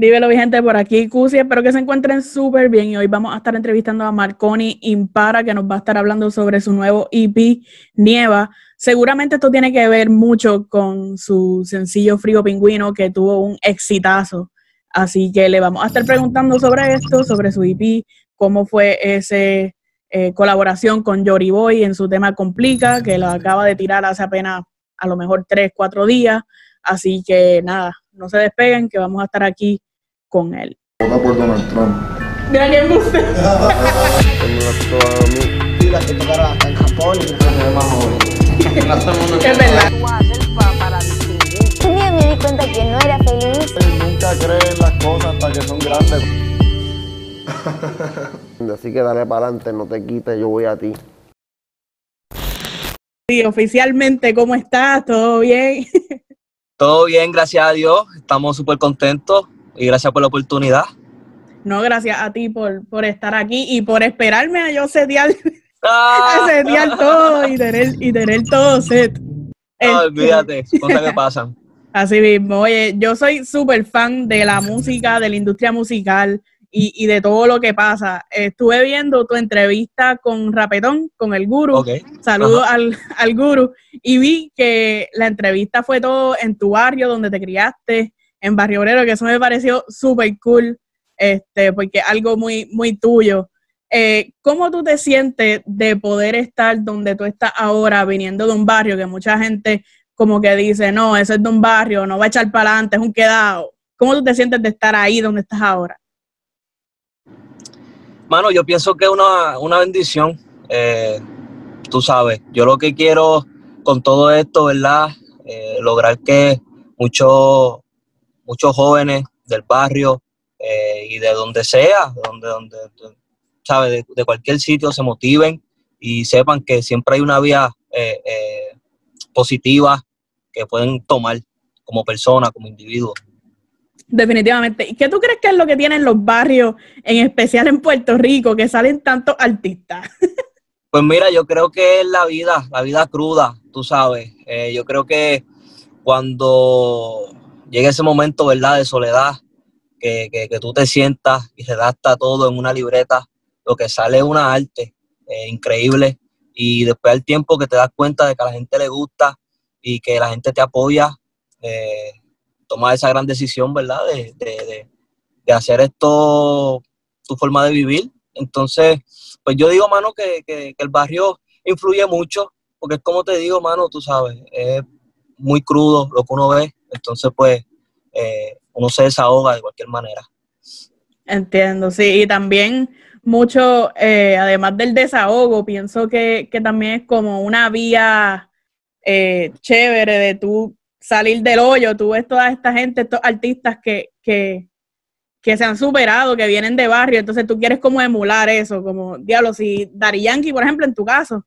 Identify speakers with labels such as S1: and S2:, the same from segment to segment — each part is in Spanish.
S1: Dímelo, mi gente, por aquí, Cusi. Espero que se encuentren súper bien. Y hoy vamos a estar entrevistando a Marconi Impara, que nos va a estar hablando sobre su nuevo EP, Nieva. Seguramente esto tiene que ver mucho con su sencillo Frío Pingüino, que tuvo un exitazo. Así que le vamos a estar preguntando sobre esto, sobre su EP, cómo fue esa eh, colaboración con Yori Boy en su tema Complica, que lo acaba de tirar hace apenas a lo mejor tres, cuatro días. Así que nada, no se despeguen, que vamos a estar aquí con él.
S2: Vota por Donald Trump.
S3: Que en Japón y
S1: Es verdad.
S4: Un día me di cuenta que no era feliz.
S2: Nunca creen las cosas hasta que son grandes.
S5: Así que dale para adelante, no te quites, yo voy a ti.
S1: Sí, oficialmente, ¿cómo estás? ¿Todo bien?
S6: Todo bien, gracias a Dios. Estamos súper contentos y gracias por la oportunidad.
S1: No, gracias a ti por, por estar aquí y por esperarme a yo setear,
S6: Ah,
S1: a setear todo y tener, y tener todo set.
S6: no,
S1: Este,
S6: olvídate, cosas que pasan.
S1: Así mismo, oye, yo soy súper fan de la música, de la industria musical y, y de todo lo que pasa. Estuve viendo tu entrevista con Rapetón, con el guru.
S6: Ok.
S1: Saludos al, al guru. Y vi que la entrevista fue todo en tu barrio, donde te criaste, en Barrio Obrero, que eso me pareció súper cool, este, porque algo muy, muy tuyo. Eh, ¿Cómo tú te sientes de poder estar donde tú estás ahora, viniendo de un barrio que mucha gente como que dice, no, eso es de un barrio, no va a echar para adelante, es un quedado? ¿Cómo tú te sientes de estar ahí donde estás ahora?
S6: Mano, yo pienso que es una, una bendición. eh, tú sabes, yo lo que quiero con todo esto, ¿verdad? Eh, lograr que muchos muchos jóvenes del barrio eh, y de donde sea, donde, donde, de- ¿sabes? De, de cualquier sitio se motiven y sepan que siempre hay una vía eh, eh, positiva que pueden tomar como persona, como individuo.
S1: Definitivamente. ¿Y qué tú crees que es lo que tienen los barrios, en especial en Puerto Rico, que salen tantos artistas?
S6: Pues mira, yo creo que es la vida, la vida cruda, tú sabes. Yo creo que cuando llegue ese momento, ¿verdad?, de soledad, que, que, que tú te sientas y redacta todo en una libreta, lo que sale es una arte eh, increíble. Y después al tiempo que te das cuenta de que a la gente le gusta y que la gente te apoya, eh, esa gran decisión, ¿verdad?, de, de, de, de hacer esto tu forma de vivir. Entonces, pues yo digo, mano, que, que, que el barrio influye mucho, porque es como te digo, mano, tú sabes, es muy crudo lo que uno ve, entonces pues eh, uno se desahoga de cualquier manera.
S1: Entiendo, sí. Y también mucho, eh, además del desahogo, pienso que, que también es como una vía eh, chévere de tú salir del hoyo. Tú ves toda esta gente, estos artistas que, que, que se han superado, que vienen de barrio, entonces tú quieres como emular eso, como, diablo, si Dari Yankee, por ejemplo, en tu caso,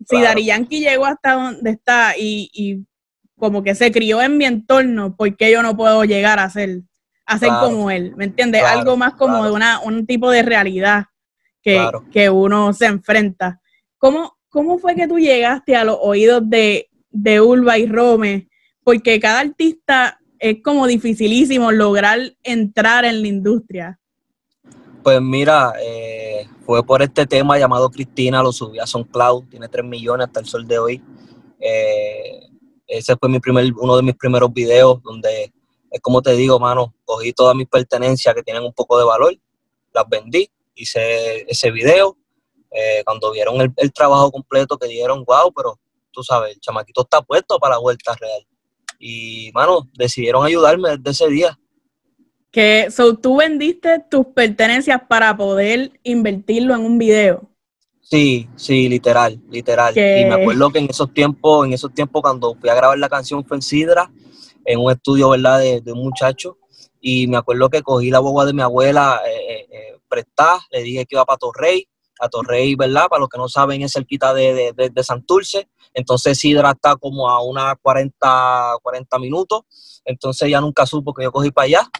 S1: si
S6: Claro.
S1: Dari Yankee llegó hasta donde está y, y como que se crió en mi entorno, ¿por qué yo no puedo llegar a ser, a ser
S6: Claro.
S1: como él? ¿Me entiendes?
S6: Claro,
S1: Algo más como
S6: claro.
S1: de una, un tipo de realidad que, que uno se enfrenta. ¿Cómo, ¿Cómo fue que tú llegaste a los oídos de, de Ulva y Rome? Porque cada artista es como dificilísimo lograr entrar en la industria.
S6: Pues mira, eh, fue por este tema llamado Cristina, lo subí a SoundCloud, tiene 3 millones hasta el sol de hoy. Eh, ese fue mi primer, uno de mis primeros videos donde, es como te digo, mano, cogí todas mis pertenencias que tienen un poco de valor, las vendí, hice ese video. Eh, cuando vieron el, el trabajo completo, que dijeron, wow, pero tú sabes, el chamaquito está puesto para la vuelta real. Y, mano, decidieron ayudarme desde ese día.
S1: Que so, tú vendiste tus pertenencias para poder invertirlo en un video.
S6: Sí, sí, literal, literal. Y me acuerdo que en esos tiempos, en esos tiempos cuando fui a grabar la canción fue en Sidra, en un estudio, ¿verdad?, de, de un muchacho. Y me acuerdo que cogí la boba de mi abuela eh, eh, eh, prestada, le dije que iba para Torrey, a Torrey, ¿verdad? Para los que no saben, es cerquita de, de, de, de Santurce. Entonces Sidra está como a unas 40, 40 minutos. Entonces ya nunca supo que yo cogí para allá.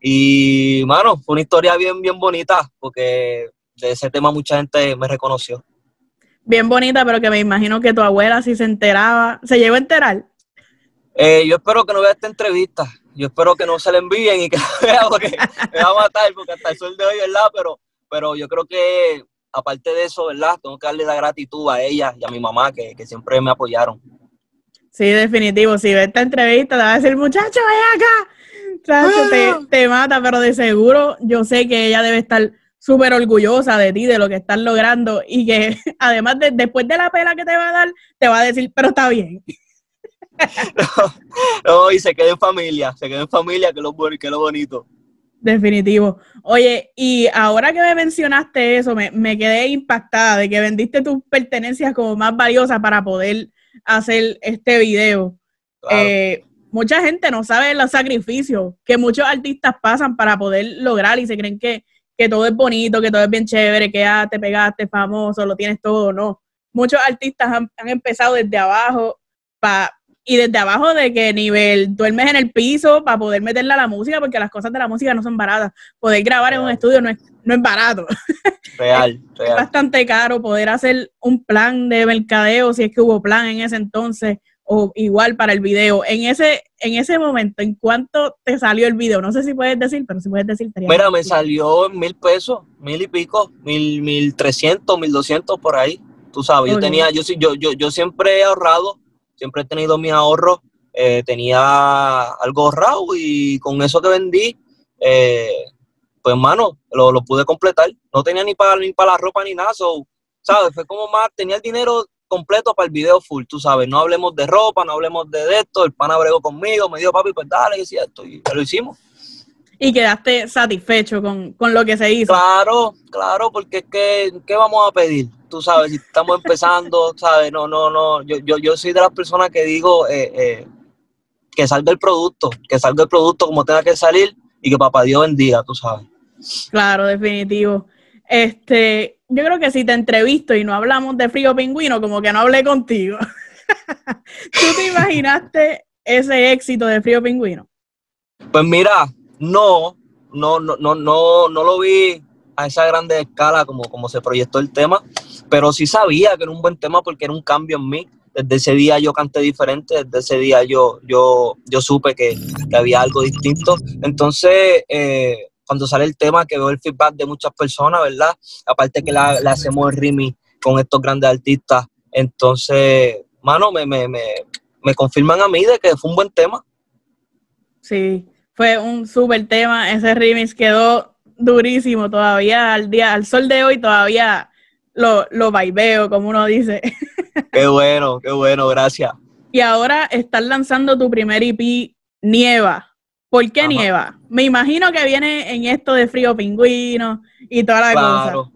S6: Y, mano, fue una historia bien, bien bonita, porque de ese tema mucha gente me reconoció.
S1: Bien bonita, pero que me imagino que tu abuela si se enteraba, se llegó a enterar.
S6: Eh, yo espero que no vea esta entrevista. yo espero que no se le envíen y que vea porque me va a matar, porque hasta el sol de hoy, ¿verdad? Pero, pero yo creo que aparte de eso, ¿verdad? Tengo que darle la gratitud a ella y a mi mamá que, que siempre me apoyaron.
S1: Sí, definitivo. Si ve esta entrevista, te va a decir, muchacho, ven acá. Te, te mata, pero de seguro yo sé que ella debe estar súper orgullosa de ti, de lo que estás logrando y que además de, después de la pena que te va a dar, te va a decir, pero está bien.
S6: No, y se queda en familia, se queda en familia, que lo, que lo bonito.
S1: Definitivo. Oye, y ahora que me mencionaste eso, me, me quedé impactada de que vendiste tus pertenencias como más valiosas para poder hacer este video.
S6: Claro.
S1: Eh, mucha gente no sabe los sacrificios que muchos artistas pasan para poder lograr y se creen que, que todo es bonito, que todo es bien chévere, que ah, te pegaste famoso, lo tienes todo, no. Muchos artistas han, han empezado desde abajo pa, y desde abajo de qué nivel duermes en el piso para poder meterle a la música, porque las cosas de la música no son baratas. Poder grabar en un estudio no es, no es barato.
S6: Real,
S1: Es
S6: real.
S1: bastante caro poder hacer un plan de mercadeo, si es que hubo plan en ese entonces, o igual para el video. En ese, en ese momento, ¿en cuánto te salió el video? No sé si puedes decir, pero si puedes decir,
S6: Mira, me salió en mil pesos, mil y pico, mil, mil trescientos, mil doscientos por ahí. Tú sabes, yo tenía, yo, sí- yo, yo, yo siempre he ahorrado, siempre he tenido mis ahorros, eh, tenía algo ahorrado y con eso que vendí, eh, pues hermano, lo, lo pude completar. No tenía ni para ni para la ropa ni nada, so, ¿sabes? Fue como más, tenía el dinero completo para el video full, tú sabes. No hablemos de ropa, no hablemos de, esto. El pana bregó conmigo, me dijo, papi, pues dale, y esto, y lo hicimos.
S1: Y quedaste satisfecho con, con lo que se hizo.
S6: Claro, claro, porque es que, ¿qué vamos a pedir? Tú sabes, si estamos empezando, ¿sabes? No, no, no, yo, yo, yo soy de las personas que digo eh, eh, que salga el producto, que salga el producto como tenga que salir y que papá Dios bendiga, tú sabes.
S1: Claro, definitivo. Este, yo creo que si te entrevisto y no hablamos de frío pingüino, como que no hablé contigo. ¿Tú te imaginaste ese éxito de frío pingüino?
S6: Pues mira, no, no, no, no, no, no lo vi a esa grande escala como, como se proyectó el tema, pero sí sabía que era un buen tema porque era un cambio en mí. Desde ese día yo canté diferente, desde ese día yo, yo, yo supe que, que había algo distinto. Entonces, eh, cuando sale el tema, que veo el feedback de muchas personas, ¿verdad? Aparte que la- hacemos el remix con estos grandes artistas, entonces, mano, me, me, me, me confirman a mí de que fue un buen tema.
S1: Sí, fue un súper tema. Ese remix quedó durísimo todavía al día, al sol de hoy todavía lo, lo vaiveo, como uno dice.
S6: Qué bueno, qué bueno, gracias.
S1: Y ahora estás lanzando tu primer EP, Nieva. ¿Por qué
S6: Ajá.
S1: Nieva? Me imagino que viene en esto de frío pingüino y toda la cosa.
S6: Claro,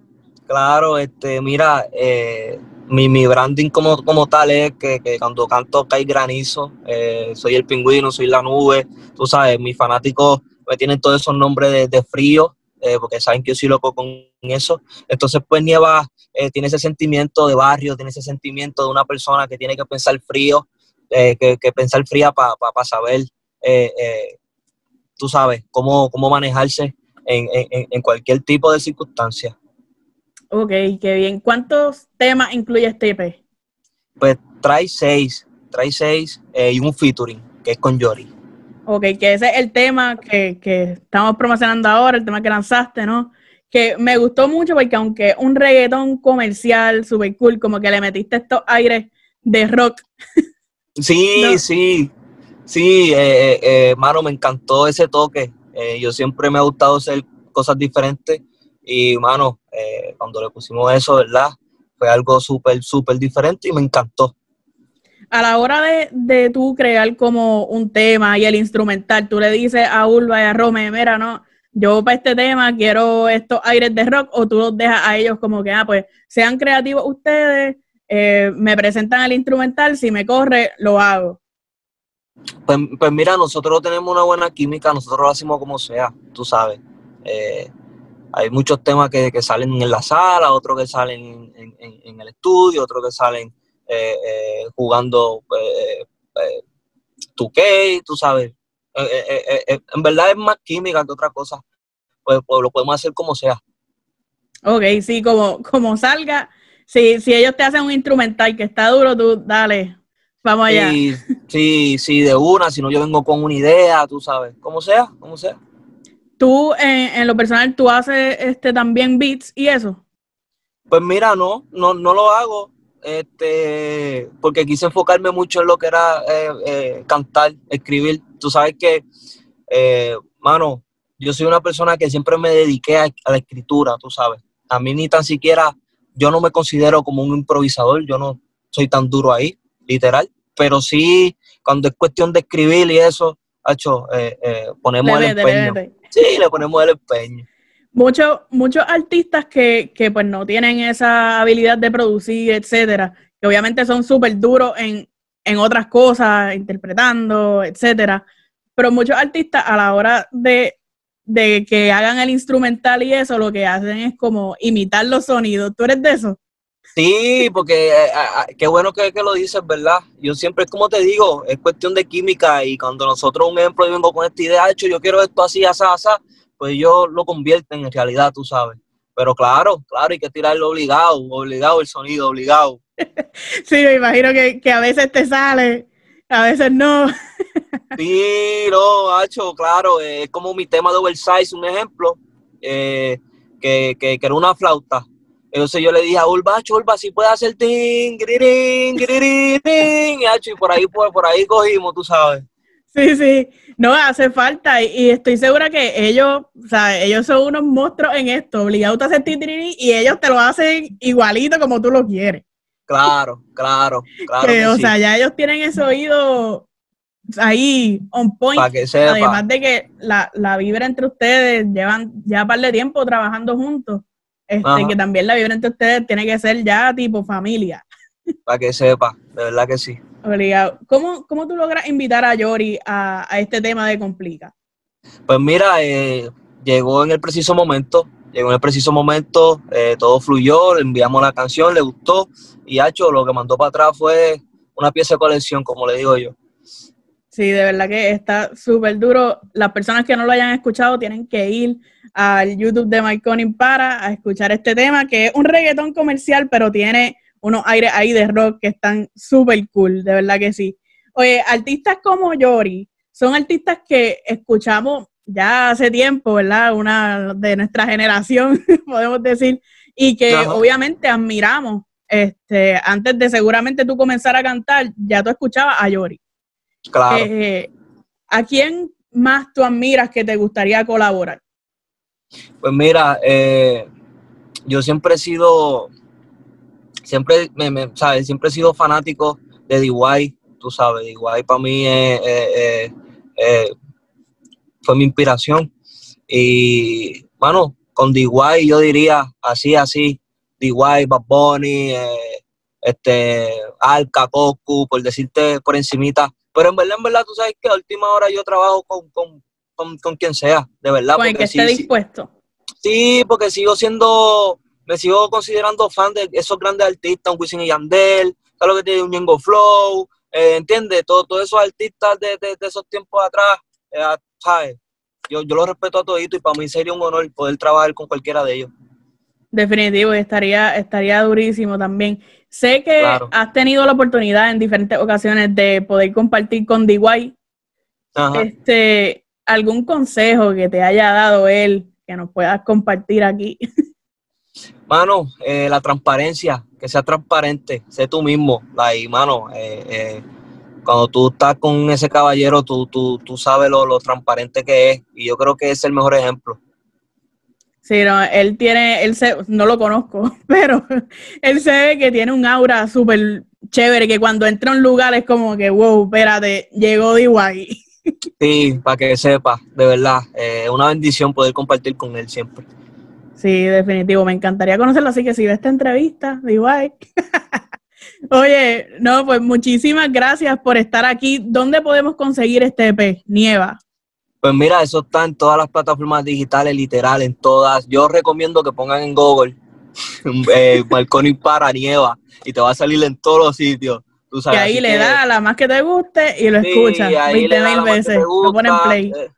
S6: claro, este, mira, eh, mi, mi branding como, como tal es que, que cuando canto cae granizo, eh, soy el pingüino, soy la nube, tú sabes, mis fanáticos me tienen todos esos nombres de, de frío, eh, porque saben que yo soy loco con eso. Entonces, pues Nieva eh, tiene ese sentimiento de barrio, tiene ese sentimiento de una persona que tiene que pensar frío, eh, que, que pensar fría para saber, eh, eh, tú sabes, cómo, cómo manejarse en, en- en cualquier tipo de circunstancia.
S1: Ok, qué bien. ¿Cuántos temas incluye este EP?
S6: Pues trae seis, trae seis eh, y un featuring, que es con Yori.
S1: Ok, que ese es el tema que, que estamos promocionando ahora, el tema que lanzaste, ¿no? Que me gustó mucho porque aunque es un reggaetón comercial, super cool, como que le metiste estos aires de rock.
S6: Sí,
S1: No.
S6: sí, sí, eh, eh, eh, mano, me encantó ese toque. Eh, yo siempre me ha gustado hacer cosas diferentes y, mano, cuando le pusimos eso, ¿verdad? Fue algo súper, súper diferente y me encantó.
S1: A la hora de, de tú crear como un tema y el instrumental, tú le dices a Ulva y a Rome, mira, no, yo para este tema quiero estos aires de rock, o tú los dejas a ellos como que, ah, pues sean creativos ustedes, me presentan el instrumental, si me corre, lo hago.
S6: Pues, pues mira, nosotros tenemos una buena química, nosotros lo hacemos como sea, tú sabes. Eh, hay muchos temas que, que salen en la sala, otros que salen en, en- en el estudio, otros que salen eh, eh, jugando eh, 2K, tú sabes. En verdad es más química que otra cosa. Pues, pues lo podemos hacer como sea.
S1: Ok, sí, como, como salga, si, si ellos te hacen un instrumental que está duro, tú dale, Vamos allá.
S6: Y sí, sí, de una, si no yo vengo con una idea, tú sabes, como sea, como sea.
S1: Tú, en, en lo personal, tú haces este también beats y eso.
S6: Pues mira, no, no, no lo hago, este, porque quise enfocarme mucho en lo que era eh, eh, cantar, escribir. Tú sabes que, eh, mano, yo soy una persona que siempre me dediqué a, a la escritura, tú sabes. A mí ni tan siquiera, yo no me considero como un improvisador, yo no soy tan duro ahí, literal, pero sí, cuando es cuestión de escribir y eso, hecho, ponemos
S1: Le
S6: el
S1: mete, le
S6: empeño. Sí, le ponemos el empeño.
S1: Muchos, muchos artistas que, que pues no tienen esa habilidad de producir, etcétera, que obviamente son súper duros en, en otras cosas, interpretando, etcétera. Pero muchos artistas a la hora de, de que hagan el instrumental y eso, lo que hacen es como imitar los sonidos. ¿Tú eres de eso?
S6: Sí, porque eh, ah, ah, qué bueno que, que lo dices, ¿verdad? Yo siempre, como te digo, es cuestión de química y cuando nosotros, un ejemplo, yo vengo con esta idea, hecho, yo quiero esto así, así, así, pues ellos lo convierten en realidad, tú sabes. Pero claro, claro, hay que tirarlo obligado, obligado el sonido, obligado.
S1: Sí, me imagino que, que a veces te sale, a veces no.
S6: Sí, no, hacho, claro, eh, es como mi tema de oversize, un ejemplo, eh, que, que, que era una flauta. Entonces yo le dije a Urba, Urba, si puede hacer ting, girirín, ting, y, por ahí, por, por ahí cogimos, tú sabes.
S1: Sí, sí, no hace falta y, estoy segura que ellos, o sea, ellos son unos monstruos en esto, obligados a hacer titiri y ellos te lo hacen igualito como tú lo quieres.
S6: Claro, claro, claro.
S1: Que,
S6: que
S1: o
S6: sí.
S1: sea, ya ellos tienen ese oído ahí on point.
S6: Para que sepa.
S1: Además de que la, la vibra entre ustedes llevan ya un par de tiempo trabajando juntos. Este,
S6: Ajá.
S1: que también la vibra entre ustedes tiene que ser ya tipo familia.
S6: Para que sepa, de verdad que sí.
S1: Obligado. ¿Cómo, cómo tú logras invitar a Yori a, a este tema de Complica?
S6: Pues mira, eh, llegó en el preciso momento, llegó en el preciso momento, eh, todo fluyó, le enviamos la canción, le gustó y Hacho lo que mandó para atrás fue una pieza de colección, como le digo yo.
S1: Sí, de verdad que está súper duro. Las personas que no lo hayan escuchado tienen que ir al YouTube de Mike Conning para a escuchar este tema, que es un reggaetón comercial, pero tiene unos aires ahí de rock que están súper cool, de verdad que sí. Oye, artistas como Yori son artistas que escuchamos ya hace tiempo, ¿verdad? Una de nuestra generación, podemos decir, y que
S6: Ajá.
S1: obviamente admiramos. Este, antes de seguramente tú comenzar a cantar, ya tú escuchabas a Yori.
S6: Claro.
S1: Eh, ¿A quién más tú admiras que te gustaría colaborar?
S6: Pues mira, eh, yo siempre he sido, siempre, me, me- ¿sabes? Siempre he sido fanático de DY, tú sabes, DY para mí fue mi inspiración. Y, bueno, con DY yo diría así, así, DY, Bad Bunny, eh, este, Alca, Cocu, por decirte por encimita. Pero en verdad, en verdad, tú sabes que a última hora yo trabajo con, con, con, con quien sea, de verdad.
S1: Con el que esté
S6: sí,
S1: dispuesto.
S6: Sí, porque sigo siendo, me sigo considerando fan de esos grandes artistas, un Wisin y Yandel, ¿sabes lo que tiene un Ñengo Flow? Eh, ¿Entiendes? Todo- Todos esos artistas de, de- de esos tiempos atrás, eh, ¿sabes? Yo, yo los respeto a toditos y para mí sería un honor poder trabajar con cualquiera de ellos.
S1: Definitivo, estaría, estaría durísimo también. Sé que
S6: Claro.
S1: has tenido la oportunidad en diferentes ocasiones de poder compartir con DY.
S6: Ajá.
S1: Este, ¿Algún consejo que te haya dado él que nos puedas compartir aquí?
S6: Mano, eh, la transparencia, que sea transparente, sé tú mismo. Like, mano, eh, eh, cuando tú estás con ese caballero, tú, tú, tú sabes lo, lo transparente que es. Y yo creo que es el mejor ejemplo.
S1: Sí, no, él tiene, él se, no lo conozco, pero él se ve que tiene un aura súper chévere, que cuando entra a un lugar es como que, wow, espérate, llegó DY.
S6: Sí, para que sepa, de verdad, eh, una bendición poder compartir con él siempre.
S1: Sí, definitivo, me encantaría conocerlo, así que si ve esta entrevista, DY. Oye, no, pues muchísimas gracias por estar aquí. ¿Dónde podemos conseguir este EP? Nieva.
S6: Pues mira, eso está en todas las plataformas digitales, literal, en todas. Yo recomiendo que pongan en Google eh, Marconi para Nieva y te va a salir en todos los sitios. Tú
S1: Y ahí le
S6: que-
S1: da la más que te guste y lo
S6: Sí,
S1: escuchas
S6: ahí
S1: 20
S6: le da
S1: mil veces.
S6: te
S1: Lo ponen
S6: gusta,
S1: play.
S6: eh,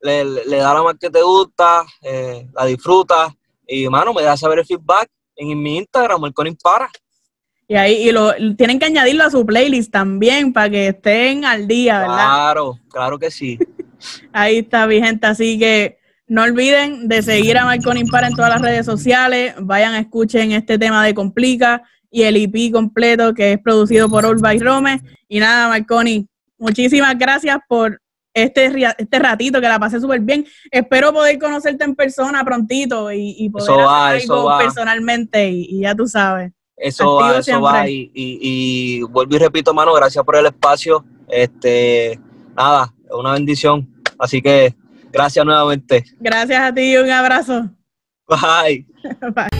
S6: Le, le- da la más que te gusta, eh, la disfrutas. Y, mano, me da saber el feedback en mi Instagram, Marconi para.
S1: Y ahí y lo, tienen que añadirlo a su playlist también para que estén al día, ¿verdad?
S6: Claro, claro que sí.
S1: Ahí está, mi gente. Así que no olviden de seguir a Marconi Impara en todas las redes sociales. Vayan, escuchen este tema de Complica y el EP completo que es producido por All by Rome. Y nada, Marconi, muchísimas gracias por este, este ratito que la pasé súper bien. Espero poder conocerte en persona prontito y, y poder
S6: Eso va,
S1: hacer
S6: eso
S1: algo
S6: va.
S1: personalmente y, y ya tú sabes.
S6: Eso va, eso
S1: siempre.
S6: va. Y, y, y vuelvo y repito, mano, gracias por el espacio. Este, nada, una bendición. Así que gracias nuevamente.
S1: Gracias a ti y un abrazo.
S6: Bye.
S1: Bye.